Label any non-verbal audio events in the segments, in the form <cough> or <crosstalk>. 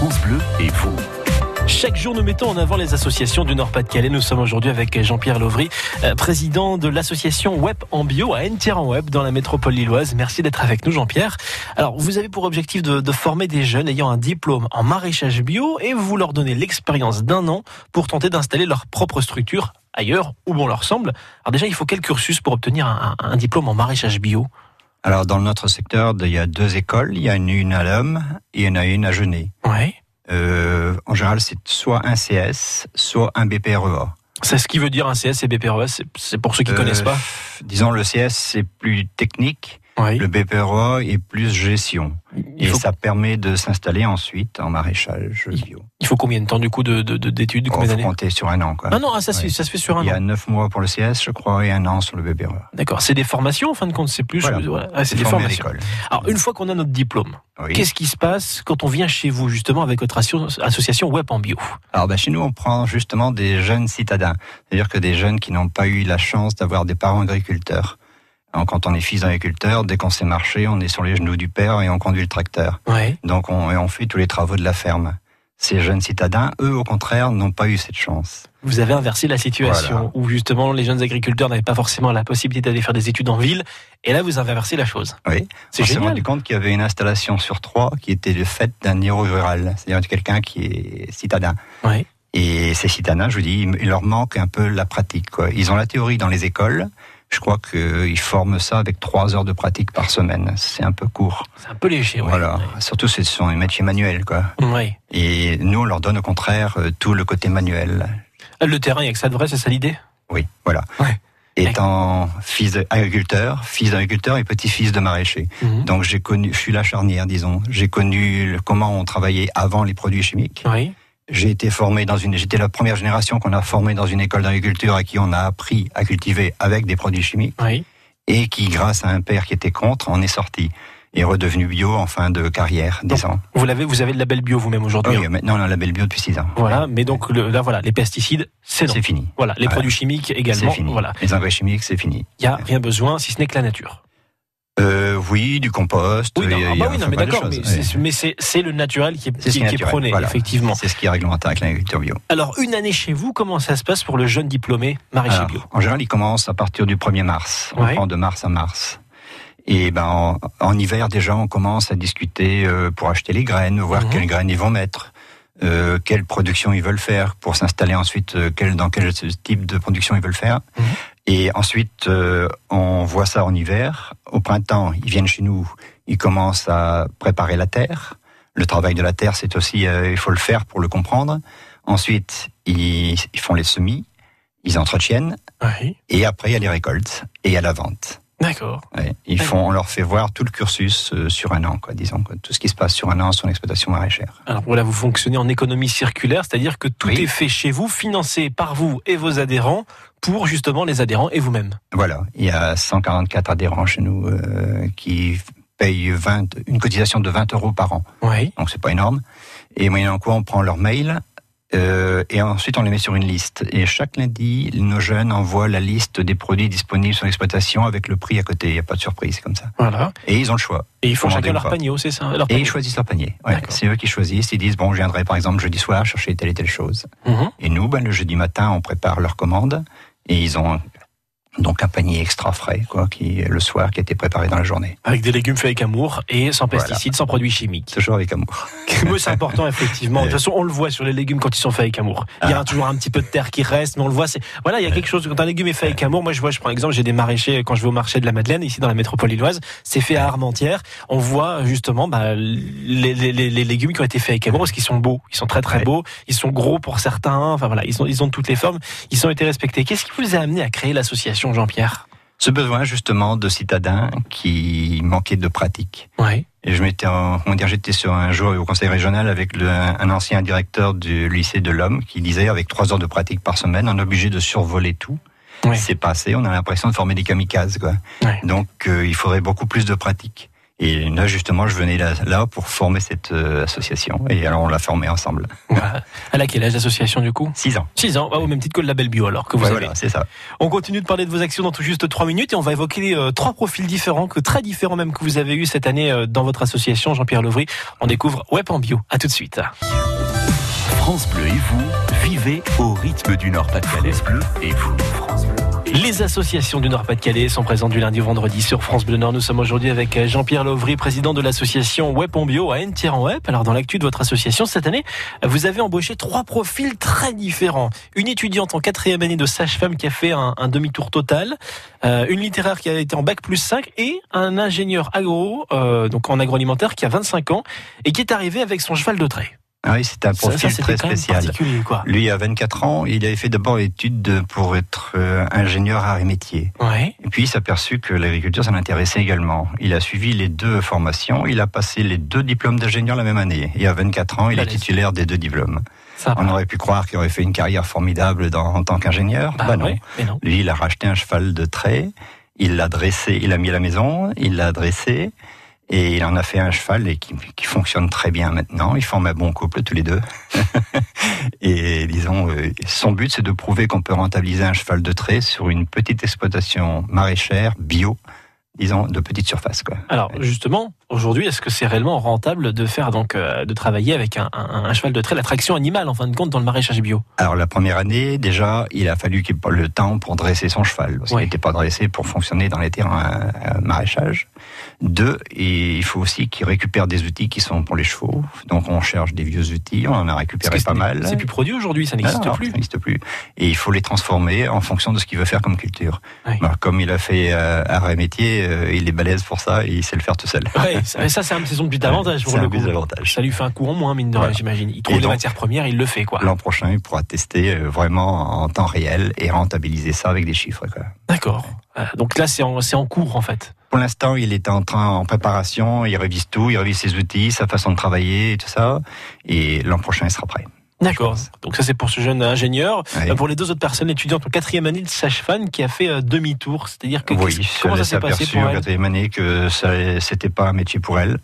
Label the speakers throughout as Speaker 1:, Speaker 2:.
Speaker 1: France Bleu et vous.
Speaker 2: Chaque jour, nous mettons en avant les associations du Nord-Pas-de-Calais. Nous sommes aujourd'hui avec Jean-Pierre Lovry, euh, président de l'association Web en Bio à en Web dans la métropole lilloise. Merci d'être avec nous, Jean-Pierre. Alors, vous avez pour objectif de, de, former des jeunes ayant un diplôme en maraîchage bio et vous leur donnez l'expérience d'un an pour tenter d'installer leur propre structure ailleurs où bon leur semble. Alors déjà, il faut quel cursus pour obtenir un, un diplôme en maraîchage bio?
Speaker 3: Alors, dans notre secteur, il y a deux écoles. Il y a une, à l'homme et il y en a une à Genet.
Speaker 2: Ouais.
Speaker 3: Euh, en général, c'est soit un CS, soit un BPREA.
Speaker 2: C'est ce qui veut dire un CS et BPREA, c'est pour ceux qui ne
Speaker 3: Euh,
Speaker 2: connaissent pas.
Speaker 3: Disons, le CS, c'est plus technique.
Speaker 2: Oui.
Speaker 3: Le BPREA est plus gestion.
Speaker 2: Il
Speaker 3: Et
Speaker 2: faut,
Speaker 3: ça permet de s'installer ensuite en maraîchage bio.
Speaker 2: il faut combien de temps du coup de- de- de- d'études
Speaker 3: On
Speaker 2: Combien
Speaker 3: faut compter sur un an. Quoi.
Speaker 2: Ah non, ah, ça, se fait,
Speaker 3: Ouais.
Speaker 2: ça se fait sur un
Speaker 3: Il y
Speaker 2: an.
Speaker 3: a neuf mois pour le CS, je crois, et un an sur le BPREA.
Speaker 2: D'accord, c'est des formations en fin de compte, c'est plus.
Speaker 3: Voilà.
Speaker 2: voilà. Ah, c'est des formations. Alors, une fois qu'on a notre diplôme,
Speaker 3: Oui.
Speaker 2: qu'est-ce qui se passe quand on vient chez vous, justement, avec votre asso- association Web en Bio?
Speaker 3: Alors bah, chez nous, on prend justement des jeunes citadins, c'est-à-dire que des jeunes qui n'ont pas eu la chance d'avoir des parents agriculteurs. Quand on est fils d'agriculteur, dès qu'on sait marcher, on est sur les genoux du père et on conduit le tracteur.
Speaker 2: Ouais.
Speaker 3: Donc on, et on fait tous les travaux de la ferme. Ces jeunes citadins, eux, au contraire, n'ont pas eu cette chance.
Speaker 2: Vous avez inversé la situation
Speaker 3: Voilà.
Speaker 2: où, justement, les jeunes agriculteurs n'avaient pas forcément la possibilité d'aller faire des études en ville. Et là, vous avez inversé la chose.
Speaker 3: Oui.
Speaker 2: C'est
Speaker 3: on s'est rendu compte qu'il y avait une installation sur trois qui était le fait d'un néo-rural, c'est-à-dire de quelqu'un qui est citadin. Et ces citadins, je vous dis, il leur manque un peu la pratique. Quoi. Ils ont la théorie dans les écoles. Je crois qu'ils forment ça avec trois heures de pratique par semaine. C'est un peu court.
Speaker 2: C'est un peu léger, ouais.
Speaker 3: Voilà. Surtout, ce sont des métiers manuels, quoi.
Speaker 2: Ouais.
Speaker 3: Et nous, on leur donne au contraire euh, tout le côté manuel.
Speaker 2: Le terrain, il y a que ça de vrai, c'est ça l'idée?
Speaker 3: Oui, voilà.
Speaker 2: Ouais.
Speaker 3: Étant fils d'agriculteur, fils d'agriculteur et petit-fils de maraîcher.
Speaker 2: Mhm.
Speaker 3: Donc j'ai connu, je suis la charnière, disons. J'ai connu le- comment on travaillait avant les produits chimiques.
Speaker 2: Oui.
Speaker 3: J'ai été formé dans une, j'étais la première génération qu'on a formé dans une école d'agriculture à qui on a appris à cultiver avec des produits chimiques
Speaker 2: Oui.
Speaker 3: et qui, grâce à un père qui était contre, en est sorti et redevenu bio en fin de carrière,
Speaker 2: Donc,
Speaker 3: disons.
Speaker 2: Vous l'avez, vous avez le label bio vous-même aujourd'hui.
Speaker 3: Oui,
Speaker 2: hein.
Speaker 3: maintenant on a un label bio depuis 6 ans.
Speaker 2: Voilà. Mais donc, le- là, voilà, les pesticides, c'est.
Speaker 3: C'est fini.
Speaker 2: Voilà. Les
Speaker 3: Voilà.
Speaker 2: produits chimiques
Speaker 3: C'est
Speaker 2: également.
Speaker 3: fini.
Speaker 2: Voilà.
Speaker 3: Les engrais chimiques, c'est fini.
Speaker 2: Il n'y a rien besoin, si ce n'est que la nature.
Speaker 3: Euh, oui, du compost.
Speaker 2: Oui, non, ah bah oui, non, mais d'accord, mais c'est- mais le naturel qui est, qui,
Speaker 3: qui est
Speaker 2: prôné,
Speaker 3: voilà.
Speaker 2: effectivement.
Speaker 3: C'est ce qui est réglementaire avec l'agriculture bio.
Speaker 2: Alors, une année chez vous, comment ça se passe pour le jeune diplômé maraîcher
Speaker 3: Alors,
Speaker 2: bio
Speaker 3: en général, il commence à partir du 1er mars. On
Speaker 2: Ouais.
Speaker 3: prend de mars à mars. Et ben, en, en hiver, déjà, on commence à discuter euh, pour acheter les graines, voir
Speaker 2: Mhm.
Speaker 3: quelles graines ils vont mettre, euh, quelle production ils veulent faire, pour s'installer ensuite, euh, quel, dans quel type de production ils veulent faire.
Speaker 2: Mhm.
Speaker 3: Et ensuite, euh, on voit ça en hiver. Au printemps, ils viennent chez nous, ils commencent à préparer la terre. Le travail de la terre, c'est aussi, euh, il faut le faire pour le comprendre. Ensuite, ils, ils font les semis, ils entretiennent,
Speaker 2: Oui.
Speaker 3: et après, il y a les récoltes et il y a la vente.
Speaker 2: D'accord.
Speaker 3: Ouais. Ils font, on leur fait voir tout le cursus euh, sur un an, quoi, disons, quoi. tout ce qui se passe sur un an sur l'exploitation maraîchère.
Speaker 2: Alors voilà, vous fonctionnez en économie circulaire, c'est-à-dire que tout
Speaker 3: Oui.
Speaker 2: est fait chez vous, financé par vous et vos adhérents, pour justement les adhérents et vous-même.
Speaker 3: Voilà, il y a 144 adhérents chez nous euh, qui payent 20, une cotisation de 20 euros par an,
Speaker 2: Oui.
Speaker 3: donc c'est pas énorme. Et moyennant quoi, on prend leur mail. Euh, et ensuite, on les met sur une liste. Et chaque lundi, nos jeunes envoient la liste des produits disponibles sur l'exploitation avec le prix à côté. Il n'y a pas de surprise c'est comme ça.
Speaker 2: Voilà.
Speaker 3: Et ils ont le choix.
Speaker 2: Et ils font chacun leur panier, c'est ça leur
Speaker 3: Et
Speaker 2: panier.
Speaker 3: ils choisissent leur panier. Ouais, c'est eux qui choisissent. Ils disent bon, je viendrai par exemple jeudi soir chercher telle et telle chose.
Speaker 2: Mhm.
Speaker 3: Et nous, ben, le jeudi matin, on prépare leur commande et ils ont donc un panier extra frais, quoi, qui le soir, qui a été préparé dans la journée.
Speaker 2: Avec des légumes faits avec amour et sans
Speaker 3: Voilà.
Speaker 2: pesticides, sans produits chimiques.
Speaker 3: Toujours avec amour. <laughs>
Speaker 2: C'est important, effectivement. De toute façon, on le voit sur les légumes quand ils sont faits avec amour. Il y
Speaker 3: Ah.
Speaker 2: a toujours un petit peu de terre qui reste, mais on le voit. C'est voilà, il y a quelque chose. Quand un légume est fait avec amour, moi je vois, je prends exemple, j'ai des maraîchers quand je vais au marché de la Madeleine ici dans la métropole lilloise. C'est fait à Armentières. On voit justement bah, les, les, les, les légumes qui ont été faits avec amour parce qu'ils sont beaux, ils sont très très
Speaker 3: Ouais.
Speaker 2: beaux, ils sont gros pour certains. Enfin voilà, ils ont ils ont toutes les formes. Ils ont été respectés. Qu'est-ce qui vous a amené à créer l'association, Jean-Pierre
Speaker 3: Ce besoin, justement, de citadins qui manquaient de pratique.
Speaker 2: Oui.
Speaker 3: Et je m'étais, en- comment dire, j'étais sur un jour au conseil régional avec le- un ancien directeur du lycée de l'Homme qui disait, avec trois heures de pratique par semaine, on est obligé de survoler tout. C'est passé, on a l'impression de former des kamikazes, quoi. Donc, euh, il faudrait beaucoup plus de pratique. Et là, justement, je venais là, là pour former cette euh, association. Et alors, on l'a formée ensemble.
Speaker 2: Elle a quel âge l'association du coup?
Speaker 3: 6 ans.
Speaker 2: 6 ans, au même titre que le label bio alors que vous avez.
Speaker 3: Voilà, c'est ça.
Speaker 2: On continue de parler de vos actions dans tout juste 3 minutes et on va évoquer euh, trois profils différents, que très différents même que vous avez eu cette année euh, dans votre association, Jean-Pierre Lovry. On découvre Web en bio. À tout de suite.
Speaker 1: France Bleu et vous, vivez au rythme du Nord-Pas-de-Calais. Bleu et vous, France Bleu.
Speaker 2: Les associations du Nord-Pas-de-Calais sont présentes du lundi au vendredi sur France Bleu Nord. Nous sommes aujourd'hui avec euh, Jean-Pierre Lovry, président de l'association Web en Bio à en Web. Alors, dans l'actu de votre association cette année, vous avez embauché trois profils très différents. Une étudiante en quatrième année de sage-femme qui a fait un, demi-tour total, euh, une littéraire qui a été en bac plus 5 et un ingénieur agro, euh, donc en agroalimentaire, qui a 25 ans et qui est arrivé avec son cheval de trait.
Speaker 3: Ah oui, c'est un profil très spécial.
Speaker 2: Quoi.
Speaker 3: Lui, à 24 ans, il avait fait d'abord études pour être euh, ingénieur à métier.
Speaker 2: Ouais.
Speaker 3: Et puis, il s'est aperçu que l'agriculture, ça l'intéressait également. Il a suivi les deux formations. Il a passé les deux diplômes d'ingénieur la même année. Et à 24 ans, il est titulaire des deux diplômes. On aurait pu croire qu'il aurait fait une carrière formidable dans, en tant qu'ingénieur.
Speaker 2: Bah, bah non. non.
Speaker 3: Lui, il a racheté un cheval de trait. Il l'a dressé, il l'a mis à la maison, il l'a dressé. Et il en a fait un cheval et qui, qui fonctionne très bien maintenant. Ils forment un bon couple tous les deux. <laughs> et disons, euh, son but c'est de prouver qu'on peut rentabiliser un cheval de trait sur une petite exploitation maraîchère bio disons, de petite surface. Quoi.
Speaker 2: Alors justement, aujourd'hui, est-ce que c'est réellement rentable de faire donc euh, de travailler avec un, un, cheval de trait, l'attraction animale en fin de compte dans le maraîchage bio?
Speaker 3: Alors la première année, déjà, il a fallu qu'il le temps pour dresser son cheval, parce qu'il n'était pas dressé pour fonctionner dans les terrains euh, maraîchage. Deux, et il faut aussi qu'il récupère des outils qui sont pour les chevaux. Donc on cherche des vieux outils, on en a récupéré pas mal.
Speaker 2: C'est plus produit aujourd'hui, ça n'existe plus.
Speaker 3: Ça n'existe plus. Et il faut les transformer en fonction de ce qu'il veut faire comme culture. Comme il a fait euh, arrêt métier, euh, il est balèze pour ça et il sait le faire tout seul.
Speaker 2: Ouais, ça, ça c'est son petit avantage pour
Speaker 3: le
Speaker 2: coup.
Speaker 3: Avantage.
Speaker 2: Ça lui fait un coup en moins, mine de rien, j'imagine. Il trouve les matières premières, il le fait, quoi.
Speaker 3: L'an prochain, il pourra tester euh, vraiment en temps réel et rentabiliser ça avec des chiffres,
Speaker 2: D'accord. Donc là, c'est en, en cours, en fait.
Speaker 3: Pour l'instant, il est en train, en préparation, il révise tout, il révise ses outils, sa façon de travailler et tout ça. Et l'an prochain, il sera prêt.
Speaker 2: D'accord. Donc ça c'est pour ce jeune ingénieur. Euh, pour les deux autres personnes étudiantes en quatrième année de sage-femme qui a fait euh, demi-tour, c'est-à-dire que
Speaker 3: oui, comment ça s'est passé pour elle? quatrième année que ça c'était pas un métier pour elle.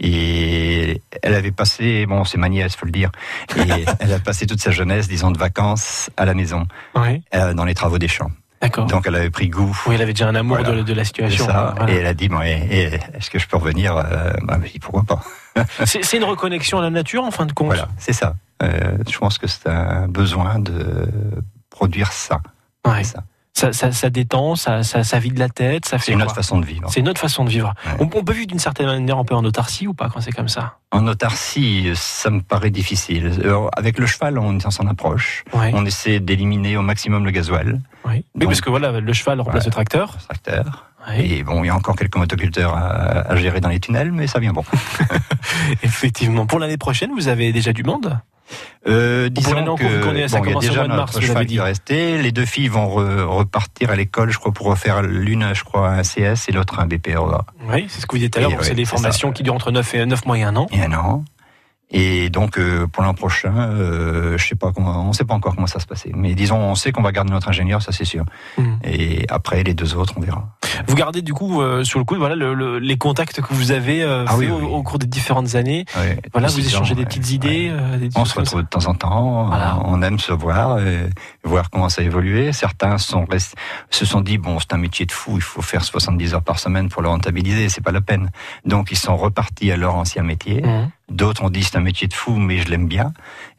Speaker 3: Et elle avait passé, bon, c'est ma nièce, faut le dire, et <laughs> elle a passé toute sa jeunesse, disons, de vacances à la maison,
Speaker 2: oui.
Speaker 3: euh, dans les travaux des champs. Donc elle avait pris goût.
Speaker 2: Oui, elle avait déjà un amour de, la situation.
Speaker 3: Ça, Et elle a dit, bon, est-ce que je peux revenir euh, bah, Pourquoi pas <laughs>
Speaker 2: C'est une reconnexion à la nature en fin de compte.
Speaker 3: Voilà, c'est ça. Euh, je pense que c'est un besoin de produire ça.
Speaker 2: Ouais. ça. Ça, ça, ça, détend, ça, ça, ça, vide la tête, ça fait.
Speaker 3: C'est une autre façon de vivre.
Speaker 2: C'est une autre façon de vivre. On, peut vivre d'une certaine manière un peu en autarcie ou pas quand c'est comme ça
Speaker 3: En autarcie, ça me paraît difficile. avec le cheval, on s'en approche. On essaie d'éliminer au maximum le gasoil.
Speaker 2: Oui, parce que voilà, le cheval remplace le tracteur.
Speaker 3: Le tracteur. Et bon, il y a encore quelques motoculteurs à, à gérer dans les tunnels, mais ça vient bon. <laughs>
Speaker 2: Effectivement. Pour l'année prochaine, vous avez déjà du monde?
Speaker 3: Euh, disons que bon, il y a déjà notre cheval qui est resté. Les deux filles vont repartir à l'école, je crois, pour refaire l'une, je crois, un CS et l'autre un BPREA.
Speaker 2: Oui, c'est ce que vous disiez tout à l'heure. c'est des formations qui durent entre 9 et 9 mois et un an.
Speaker 3: Et un an. Et donc euh, pour l'an prochain, euh, je sais pas comment, on sait pas encore comment ça se passer. Mais disons, on sait qu'on va garder notre ingénieur, ça c'est sûr. Mmh. Et après les deux autres, on verra.
Speaker 2: Vous gardez du coup euh, sur le coup, voilà, le, les contacts que vous avez euh, ah au, cours des différentes années. Voilà, vous échangez des petites idées. Des
Speaker 3: on se retrouve de temps en temps. On aime se voir, et voir comment ça a évolué. Certains sont se sont dit bon, c'est un métier de fou, il faut faire 70 heures par semaine pour le rentabiliser, c'est pas la peine. Donc ils sont repartis à leur ancien métier. Mmh. D'autres ont dit c'est un métier de fou, mais je l'aime bien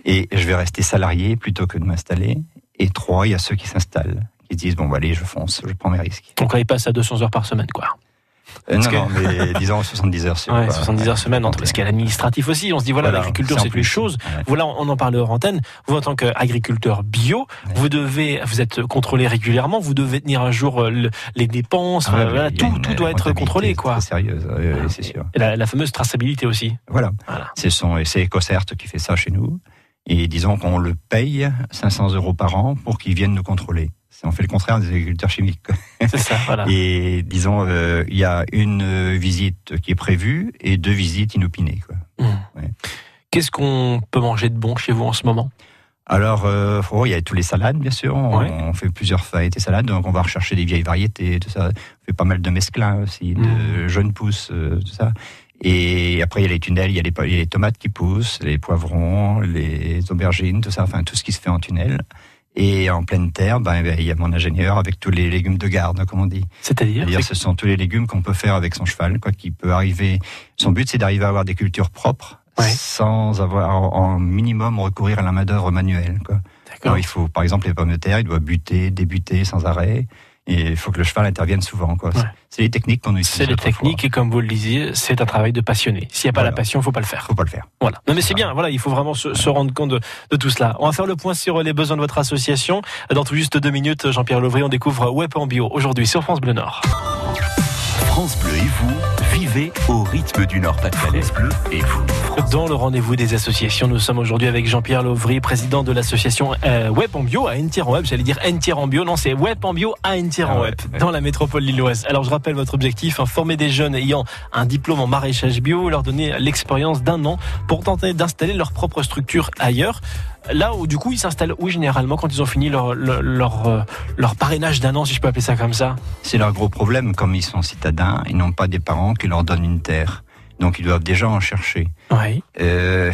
Speaker 3: et je vais rester salarié plutôt que de m'installer. Et trois, il y a ceux qui s'installent, qui disent bon, bah, allez, je fonce, je prends mes risques.
Speaker 2: Donc ils passent à 200 heures par semaine, quoi.
Speaker 3: Euh, non, non, mais <laughs> disons 70 heures.
Speaker 2: Ouais, 70 heures semaine, entre, parce qu'il y a l'administratif aussi. On se dit, voilà, l'agriculture, c'est une chose. Voilà, on en parle hors antenne. Vous, en tant qu'agriculteur bio, vous devez, vous êtes contrôlé régulièrement, vous devez tenir un jour euh, les dépenses, ah voilà, tout, tout doit être contrôlé, quoi.
Speaker 3: C'est sérieuse, c'est sûr.
Speaker 2: Et la, fameuse traçabilité aussi.
Speaker 3: Voilà. voilà. C'est son, c'est EcoCert qui fait ça chez nous. Et disons qu'on le paye 500 euros par an pour qu'il vienne nous contrôler. On fait le contraire des agriculteurs chimiques. <laughs>
Speaker 2: C'est ça, voilà.
Speaker 3: Et disons, euh, il y a une visite qui est prévue et deux visites inopinées. Quoi.
Speaker 2: Mmh. Qu'est-ce qu'on peut manger de bon chez vous en ce moment?
Speaker 3: Alors, euh, oh, il y a tous les salades, bien sûr. On,
Speaker 2: Ouais.
Speaker 3: on fait plusieurs variétés salades, donc on va rechercher des vieilles variétés, tout ça. On fait pas mal de mesclins aussi, de
Speaker 2: Mhm.
Speaker 3: jeunes pousses, euh, tout ça. Et après, il y a les tunnels, il y a les, il y a les tomates qui poussent, les poivrons, les aubergines, tout ça, enfin tout ce qui se fait en tunnel. Et en pleine terre, ben, il y a mon ingénieur avec tous les légumes de garde, comme on dit.
Speaker 2: C'est-à-dire
Speaker 3: C'est-à-dire, ce sont tous les légumes qu'on peut faire avec son cheval, quoi, qui peut arriver. Son but, c'est d'arriver à avoir des cultures propres,
Speaker 2: Ouais.
Speaker 3: sans avoir en minimum recourir à la main d'œuvre manuelle. Quoi.
Speaker 2: D'accord.
Speaker 3: Alors, il faut, par exemple, les pommes de terre, il doit buter, débuter sans arrêt, et il faut que le cheval intervienne souvent. Quoi.
Speaker 2: Ouais.
Speaker 3: C'est les techniques qu'on utilise.
Speaker 2: C'est les techniques et comme vous le disiez, c'est un travail de passionné. S'il n'y a pas
Speaker 3: Voilà.
Speaker 2: la passion, il faut pas le faire.
Speaker 3: Faut pas le faire.
Speaker 2: Voilà. Non mais c'est bien. Voilà, il faut vraiment se, se rendre compte de, de tout cela. On va faire le point sur les besoins de votre association. Dans tout juste deux minutes, Jean-Pierre Lovry, on découvre Web en bio aujourd'hui sur France Bleu Nord.
Speaker 1: France Bleu et vous, vivez au rythme du Nord-Pas-de-Calais. Et vous.
Speaker 2: Dans le rendez-vous des associations, nous sommes aujourd'hui avec Jean-Pierre Lovry, président de l'association euh, Web en bio à Entier en Web. J'allais dire Entier en bio, non, c'est Web en bio à Entier en
Speaker 3: Ah
Speaker 2: Web,
Speaker 3: ouais.
Speaker 2: dans la métropole lilloise. Alors je rappelle votre objectif, hein, former des jeunes ayant un diplôme en maraîchage bio, leur donner l'expérience d'un an pour tenter d'installer leur propre structure ailleurs. Là où du coup ils s'installent où généralement quand ils ont fini leur, leur, leur, leur parrainage d'un an, si je peux appeler ça comme ça?
Speaker 3: C'est leur gros problème, comme ils sont citadins, ils n'ont pas des parents qui leur donnent une terre. Donc, ils doivent déjà en chercher.
Speaker 2: Oui.
Speaker 3: Euh,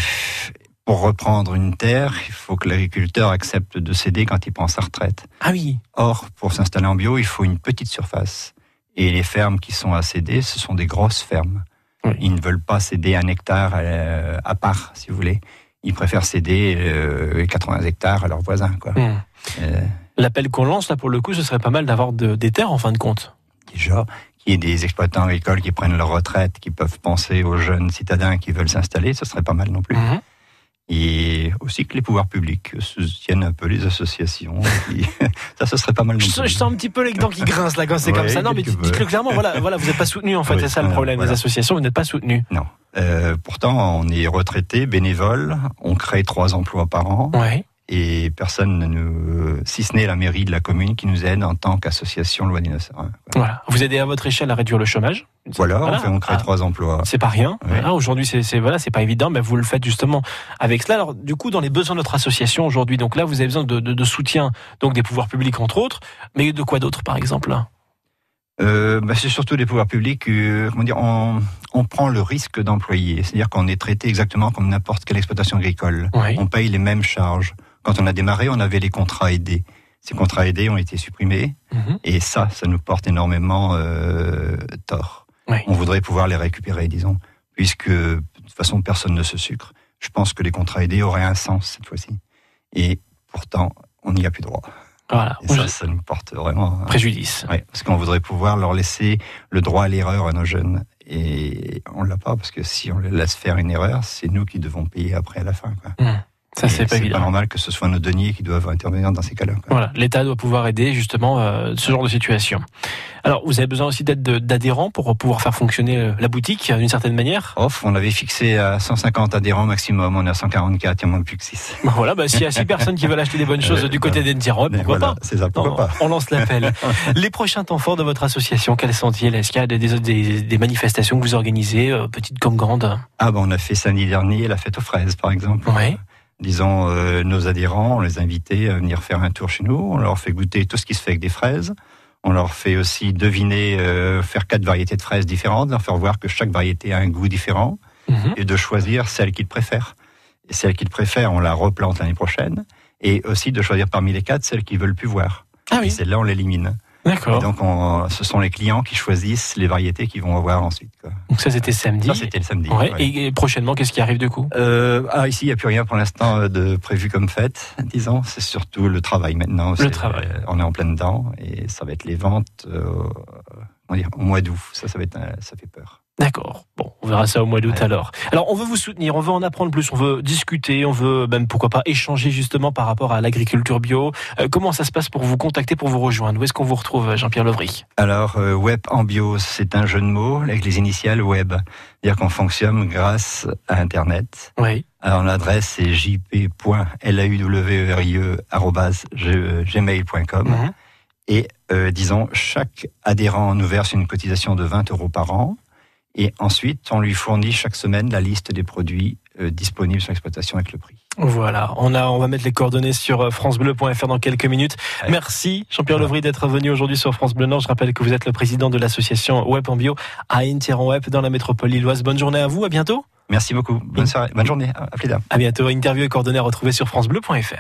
Speaker 3: pour reprendre une terre, il faut que l'agriculteur accepte de céder quand il prend sa retraite.
Speaker 2: Ah oui.
Speaker 3: Or, pour s'installer en bio, il faut une petite surface. Et les fermes qui sont à céder, ce sont des grosses fermes.
Speaker 2: Oui.
Speaker 3: Ils ne veulent pas céder un hectare euh, à part, si vous voulez. Ils préfèrent céder euh, 80 hectares à leurs voisins. Quoi.
Speaker 2: Hmm.
Speaker 3: Euh,
Speaker 2: L'appel qu'on lance là pour le coup, ce serait pas mal d'avoir de- des terres en fin de compte.
Speaker 3: déjà, qu'il y ait des exploitants agricoles qui prennent leur retraite, qui peuvent penser aux jeunes citadins qui veulent s'installer, ce serait pas mal non plus.
Speaker 2: Mhm.
Speaker 3: Et aussi que les pouvoirs publics soutiennent un peu les associations. qui- <laughs> ça, ce serait pas mal non
Speaker 2: Je,
Speaker 3: plus.
Speaker 2: sens- je sens un petit peu les dents qui grincent là quand c'est
Speaker 3: Ouais, <laughs>
Speaker 2: comme ça. Non, mais dites-le clairement. Voilà, voilà, vous n'êtes pas soutenu en <laughs> fait.
Speaker 3: Oui,
Speaker 2: c'est ça le problème.
Speaker 3: voilà.
Speaker 2: Les associations, vous n'êtes pas soutenu.
Speaker 3: Non. Euh, pourtant, on est retraité, bénévole, on crée trois emplois par an
Speaker 2: Ouais.
Speaker 3: Et personne ne nous, si ce n'est la mairie de la commune qui nous aide en tant qu'association loi 1901.
Speaker 2: Voilà. Vous aidez à votre échelle à réduire le chômage?
Speaker 3: Voilà,
Speaker 2: Voilà.
Speaker 3: On, fait, on crée
Speaker 2: Ah.
Speaker 3: trois emplois.
Speaker 2: C'est pas rien. Voilà, aujourd'hui, c'est voilà, c'est pas évident, mais vous le faites justement avec cela. Alors, du coup, dans les besoins de notre association aujourd'hui, donc là, vous avez besoin de, de- de soutien, donc des pouvoirs publics entre autres, mais de quoi d'autre, par exemple?
Speaker 3: Euh, bah, c'est surtout les pouvoirs publics. euh, comment dire, on, on prend le risque d'employer, c'est-à-dire qu'on est traité exactement comme n'importe quelle exploitation agricole.
Speaker 2: Oui.
Speaker 3: On paye les mêmes charges. Quand on a démarré, on avait les contrats aidés. Ces contrats aidés ont été supprimés.
Speaker 2: Mhm.
Speaker 3: Et ça, ça nous porte énormément euh, tort.
Speaker 2: Oui.
Speaker 3: On voudrait pouvoir les récupérer, disons, puisque de toute façon, personne ne se sucre. Je pense que les contrats aidés auraient un sens cette fois-ci. Et pourtant, on n'y a plus droit.
Speaker 2: Voilà.
Speaker 3: Et ça, ça nous porte vraiment... hein.
Speaker 2: Préjudice.
Speaker 3: Ouais, parce qu'on voudrait pouvoir leur laisser le droit à l'erreur à nos jeunes. Et on l'a pas, parce que si on les laisse faire une erreur, c'est nous qui devons payer après à la fin. Quoi.
Speaker 2: Mhm. Ça, c'est pas évident.
Speaker 3: normal que ce soit nos deniers qui doivent intervenir dans ces cas-là.
Speaker 2: Voilà, l'État doit pouvoir aider justement euh, ce genre de situation. Alors, vous avez besoin aussi d'aide de- d'adhérents pour pouvoir faire fonctionner euh, la boutique d'une certaine manière?
Speaker 3: Off, on avait fixé à 150 adhérents maximum, on est à 144, il n'y en manque plus que 6.
Speaker 2: Bon, Voilà, bah, s'il y a six <laughs> personnes qui veulent acheter des bonnes choses
Speaker 3: Euh,
Speaker 2: du côté d'Entiron,
Speaker 3: Mais
Speaker 2: pourquoi
Speaker 3: voilà,
Speaker 2: pas?
Speaker 3: C'est ça, pourquoi
Speaker 2: on,
Speaker 3: pas?
Speaker 2: on lance l'appel. <laughs> Les prochains temps forts de votre association, quels sont-ils? Est-ce qu'il y a des, des- des manifestations que vous organisez, euh, petites comme grandes?
Speaker 3: Ah ben on a fait samedi dernier la fête aux fraises par exemple.
Speaker 2: Ouais.
Speaker 3: Disons euh, nos adhérents, on les a invités à venir faire un tour chez nous, on leur fait goûter tout ce qui se fait avec des fraises. On leur fait aussi deviner, euh, faire quatre variétés de fraises différentes, leur faire voir que chaque variété a un goût différent
Speaker 2: Mhm.
Speaker 3: et de choisir celle qu'ils préfèrent. Et celle qu'ils préfèrent, on la replante l'année prochaine. Et aussi de choisir parmi les quatre celles qu'ils veulent plus voir.
Speaker 2: Ah
Speaker 3: Et celle-là, on l'élimine. Et
Speaker 2: d'accord.
Speaker 3: donc, on- ce sont les clients qui choisissent les variétés qu'ils vont avoir ensuite. Quoi.
Speaker 2: Donc ça, c'était samedi.
Speaker 3: Ça, c'était le samedi.
Speaker 2: Ouais,
Speaker 3: ouais.
Speaker 2: Et, et prochainement, qu'est-ce qui arrive du coup?
Speaker 3: Euh, ah, ici, il n'y a plus rien pour l'instant euh, de prévu comme fête, disons. C'est surtout le travail maintenant. C'est-
Speaker 2: travail.
Speaker 3: euh, on est en plein dedans et ça va être les ventes euh, au mois d'août. Ça, ça, va être, ça fait peur.
Speaker 2: D'accord. Bon, on verra ça au mois d'août
Speaker 3: Ouais.
Speaker 2: alors. Alors, on veut vous soutenir, on veut en apprendre plus, on veut discuter, on veut même pourquoi pas échanger justement par rapport à l'agriculture bio. Euh, comment ça se passe pour vous contacter, pour vous rejoindre? Où est-ce qu'on vous retrouve, Jean-Pierre Lovry
Speaker 3: Alors, euh, web en bio, c'est un jeu de mots avec les initiales web. C'est-à-dire qu'on fonctionne grâce à Internet.
Speaker 2: Oui.
Speaker 3: Alors, l'adresse est jp.lauwerie.gmail.com.
Speaker 2: Mhm.
Speaker 3: Et euh, disons, chaque adhérent nous verse une cotisation de 20 euros par an. Et ensuite, on lui fournit chaque semaine la liste des produits euh, disponibles sur l'exploitation avec le prix.
Speaker 2: Voilà, on, a, on va mettre les coordonnées sur euh, francebleu.fr dans quelques minutes.
Speaker 3: Ouais.
Speaker 2: Merci Jean-Pierre Levry d'être venu aujourd'hui sur France Bleu Nord. Je rappelle que vous êtes le président de l'association Web en Bio à Web dans la métropole lilloise. Bonne journée à vous, à bientôt.
Speaker 3: Merci beaucoup. Bonne soirée, bonne journée. À plus tard.
Speaker 2: À bientôt. Interview et coordonnées à retrouver sur francebleu.fr.